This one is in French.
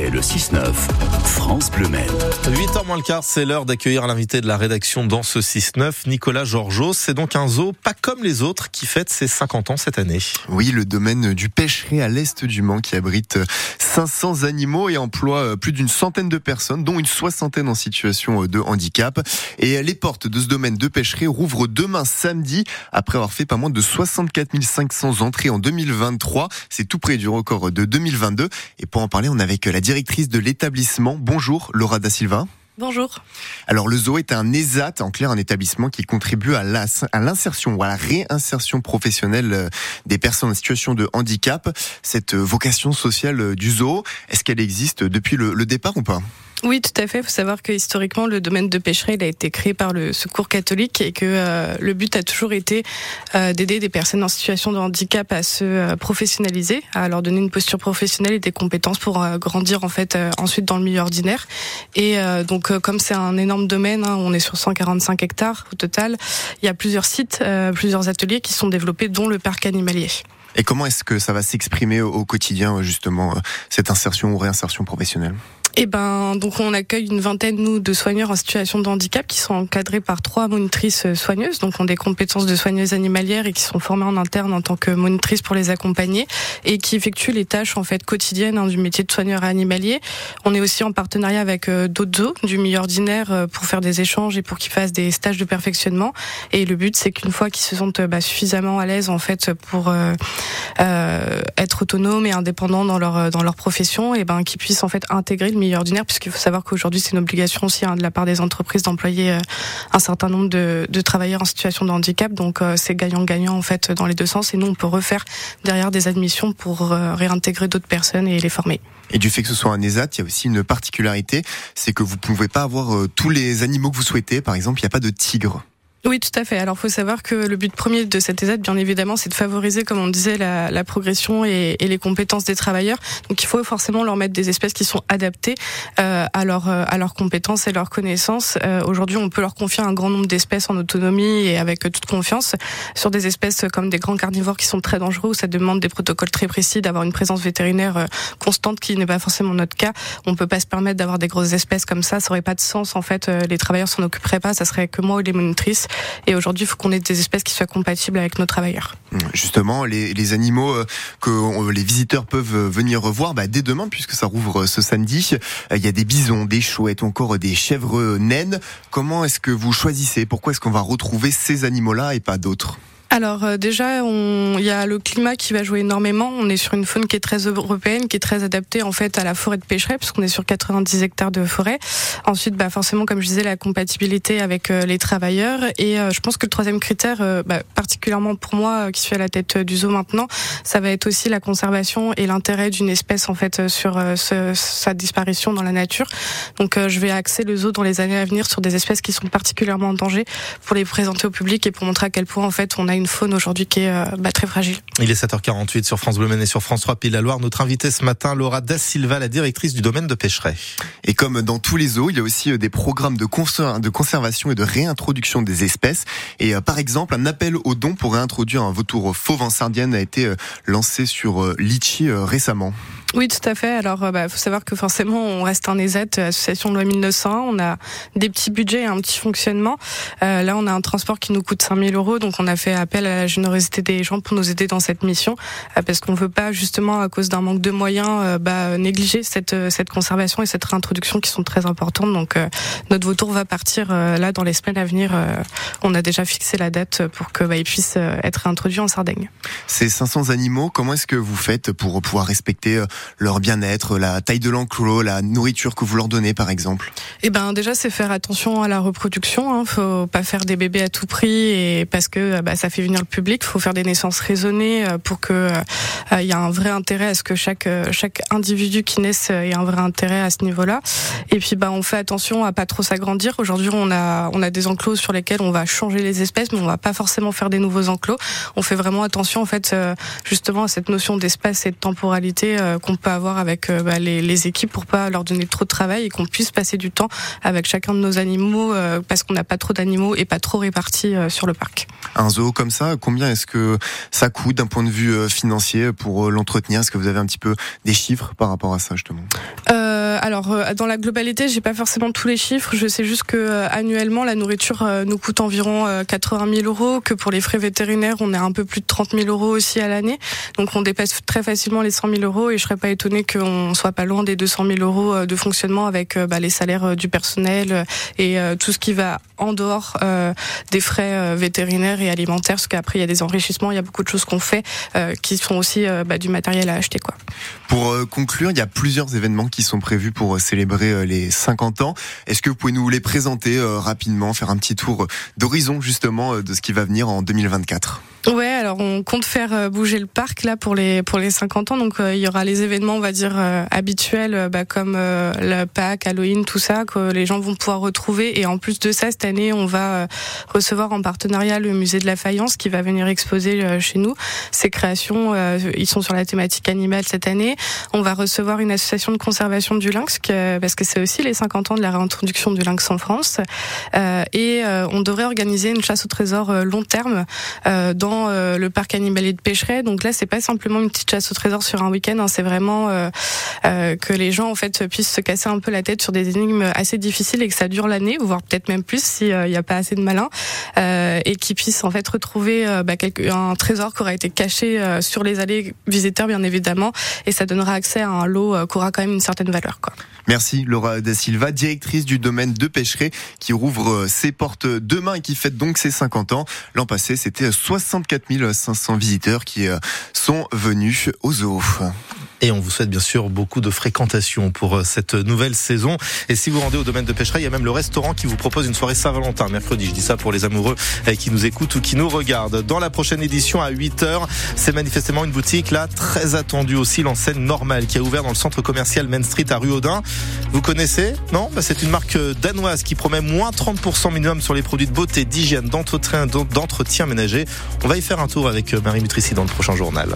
C'est le 6-9, France Bleu 8h moins le quart, c'est l'heure d'accueillir l'invité de la rédaction dans ce 6-9, Nicolas Georgeot. C'est donc un zoo pas comme les autres qui fête ses 50 ans cette année. Oui, le domaine du pêcherai à l'est du Mans qui abrite 500 animaux et emploie plus d'une centaine de personnes, dont une soixantaine en situation de handicap. Et les portes de ce domaine de pêcherai rouvrent demain samedi après avoir fait pas moins de 64 500 entrées en 2023. C'est tout près du record de 2022. Et pour en parler, on est avec la directrice de l'établissement. Bonjour, Laura Da Silva. Bonjour. Alors le zoo est un ESAT, en clair un établissement qui contribue à l'insertion ou à la réinsertion professionnelle euh, des personnes en situation de handicap. Cette euh, vocation sociale euh, du zoo, est-ce qu'elle existe depuis le départ ou pas? Oui, tout à fait. Il faut savoir que historiquement, le domaine de pêcherie a été créé par le Secours catholique et que euh, le but a toujours été euh, d'aider des personnes en situation de handicap à se euh, professionnaliser, à leur donner une posture professionnelle et des compétences pour grandir en fait ensuite dans le milieu ordinaire. Et donc, comme c'est un énorme domaine, hein, on est sur 145 hectares au total. Il y a plusieurs sites, plusieurs ateliers qui sont développés, dont le parc animalier. Et comment est-ce que ça va s'exprimer au quotidien justement cette insertion ou réinsertion professionnelle? Eh ben, donc on accueille une vingtaine nous de soigneurs en situation de handicap qui sont encadrés par trois monitrices euh, soigneuses, donc ont des compétences de soigneuses animalières et qui sont formées en interne en tant que monitrices pour les accompagner et qui effectuent les tâches en fait quotidiennes hein, du métier de soigneur animalier. On est aussi en partenariat avec euh, d'autres zoos du milieu ordinaire euh, pour faire des échanges et pour qu'ils fassent des stages de perfectionnement. Et le but c'est qu'une fois qu'ils se sentent bah, suffisamment à l'aise en fait pour être autonomes et indépendants dans leur dans leur profession, et ben qu'ils puissent en fait intégrer le milieu ordinaire, puisqu'il faut savoir qu'aujourd'hui c'est une obligation aussi hein, de la part des entreprises d'employer euh, un certain nombre de, de, travailleurs en situation de handicap. Donc euh, c'est gagnant-gagnant en fait dans les deux sens. Et nous on peut refaire derrière des admissions pour euh, réintégrer d'autres personnes et les former. Et du fait que ce soit un ESAT, il y a aussi une particularité, c'est que vous ne pouvez pas avoir tous les animaux que vous souhaitez. Par exemple, il n'y a pas de tigre. Oui, tout à fait. Alors, faut savoir que le but premier de cette ESAT, bien évidemment, c'est de favoriser, comme on disait, la, la progression et, et, les compétences des travailleurs. Donc, il faut forcément leur mettre des espèces qui sont adaptées euh, à, leur, euh, à leurs compétences et leurs connaissances. Euh, Aujourd'hui, on peut leur confier un grand nombre d'espèces en autonomie et avec toute confiance sur des espèces comme des grands carnivores qui sont très dangereux, où ça demande des protocoles très précis, d'avoir une présence vétérinaire euh, constante, qui n'est pas forcément notre cas. On peut pas se permettre d'avoir des grosses espèces comme ça. Ça aurait pas de sens. En fait, euh, les travailleurs s'en occuperaient pas. Ça serait que moi ou les monitrices. Et aujourd'hui, il faut qu'on ait des espèces qui soient compatibles avec nos travailleurs. Justement, les, animaux euh, que les visiteurs peuvent euh, venir revoir bah, dès demain, puisque ça rouvre euh, ce samedi, il y a des bisons, des chouettes, encore des chèvres naines. Comment est-ce que vous choisissez? Pourquoi est-ce qu'on va retrouver ces animaux-là et pas d'autres? Alors euh, déjà, il y a le climat qui va jouer énormément. On est sur une faune qui est très européenne, qui est très adaptée en fait à la forêt de pêcherie, puisqu'on est sur 90 hectares de forêt. Ensuite, bah, forcément, comme je disais, la compatibilité avec euh, les travailleurs. Et euh, je pense que le troisième critère, bah, particulièrement pour moi qui suis à la tête du zoo maintenant, ça va être aussi la conservation et l'intérêt d'une espèce en fait sur sa disparition dans la nature. Donc, je vais axer le zoo dans les années à venir sur des espèces qui sont particulièrement en danger pour les présenter au public et pour montrer à quel point en fait on a une faune aujourd'hui qui est euh, bah, très fragile. Il est 7h48 sur France Bleu et sur France 3 Pays la Loire. Notre invitée ce matin, Laura Da Silva, la directrice du domaine de pêcherie. Et comme dans tous les zoos, il y a aussi euh, des programmes de, de conservation et de réintroduction des espèces. Et euh, par exemple, un appel aux dons pour réintroduire un vautour fauve en sardienne a été lancé sur Litchi récemment. Oui, tout à fait. Alors, il bah, faut savoir que forcément, on reste un ESAT, association de loi 1900. On a des petits budgets et un petit fonctionnement. Euh, là, on a un transport qui nous coûte 5000 euros, donc on a fait appel à la générosité des gens pour nous aider dans cette mission, euh, parce qu'on veut pas justement, à cause d'un manque de moyens, euh, bah, négliger cette cette conservation et cette réintroduction qui sont très importantes. Donc, euh, notre vautour va partir là dans les semaines à venir. on a déjà fixé la date pour que bah, puisse être réintroduit en Sardaigne. Ces 500 animaux, comment est-ce que vous faites pour pouvoir respecter leur bien-être, la taille de l'enclos, la nourriture que vous leur donnez par exemple Eh ben déjà c'est faire attention à la reproduction. Hein. Faut pas faire des bébés à tout prix et parce que bah, ça fait venir le public. Faut faire des naissances raisonnées euh, pour que euh, il y a un vrai intérêt à ce que chaque euh, chaque individu qui naisse ait un vrai intérêt à ce niveau-là. Et puis bah on fait attention à pas trop s'agrandir. Aujourd'hui on a on a des enclos sur lesquels on va changer les espèces, mais on va pas forcément faire des nouveaux enclos. On fait vraiment attention en fait justement à cette notion d'espace et de temporalité qu'on peut avoir avec euh, bah, les, les, équipes pour pas leur donner trop de travail et qu'on puisse passer du temps avec chacun de nos animaux euh, parce qu'on n'a pas trop d'animaux et pas trop répartis euh, sur le parc. Un zoo comme ça, combien est-ce que ça coûte d'un point de vue financier pour l'entretenir? Est-ce que vous avez un petit peu des chiffres par rapport à ça justement? Euh, alors dans la globalité, j'ai pas forcément tous les chiffres. Je sais juste que annuellement, la nourriture nous coûte environ 80 000 euros, que pour les frais vétérinaires, on est un peu plus de 30 000 euros aussi à l'année. Donc on dépasse très facilement les 100 000 euros et je serais pas étonnée qu'on soit pas loin des 200 000 euros de fonctionnement avec bah, les salaires du personnel et tout ce qui va en dehors des frais vétérinaires et alimentaires, parce qu'après il y a des enrichissements, il y a beaucoup de choses qu'on fait qui sont aussi bah, du matériel à acheter. Quoi. Pour conclure, il y a plusieurs événements qui sont prévus pour célébrer les 50 ans. Est-ce que vous pouvez nous les présenter rapidement, faire un petit tour d'horizon justement de ce qui va venir en 2024 Ouais, alors on compte faire euh, bouger le parc là pour les pour les 50 ans. Donc euh, il y aura les événements, on va dire euh, habituels, bah, comme le Pâques, Halloween, tout ça que les gens vont pouvoir retrouver. Et en plus de ça, cette on va recevoir en partenariat le musée de la Faïence qui va venir exposer chez nous ses créations. ils sont sur la thématique animale cette année. On va recevoir une association de conservation du lynx parce que c'est aussi les 50 ans de la réintroduction du lynx en France. et on devrait organiser une chasse au trésor long terme dans euh, le parc animalier de Pêcheret. Donc là, c'est pas simplement une petite chasse au trésor sur un week-end. Hein, c'est vraiment euh, euh, que les gens en fait puissent se casser un peu la tête sur des énigmes assez difficiles et que ça dure l'année, voire peut-être même plus s'il n'y a pas assez de malins, et qu'ils puissent en fait retrouver bah, un trésor qui aura été caché sur les allées visiteurs, bien évidemment, et ça donnera accès à un lot qui aura quand même une certaine valeur. Merci Laura Da Silva, directrice du domaine de pêcherie qui rouvre ses portes demain et qui fête donc ses 50 ans. L'an passé, c'était 64 500 visiteurs qui euh, sont venus au zoo. Et on vous souhaite bien sûr beaucoup de fréquentation pour euh, cette nouvelle saison. Et si vous rendez au domaine de pêcherie, il y a même le restaurant qui vous propose une soirée Saint-Valentin mercredi. Je dis ça pour les amoureux euh, qui nous écoutent ou qui nous regardent. Dans la prochaine édition à 8h, c'est manifestement une boutique là très attendue aussi, l'enseigne normale qui a ouvert dans le centre commercial Main Street à Ruaudin. Vous connaissez Non? Bah, C'est une marque euh, danoise qui promet moins 30% minimum sur les produits de beauté, d'hygiène, d'entretien, d'entretien ménager. On va y faire un tour avec Marie Mutrici dans le prochain journal.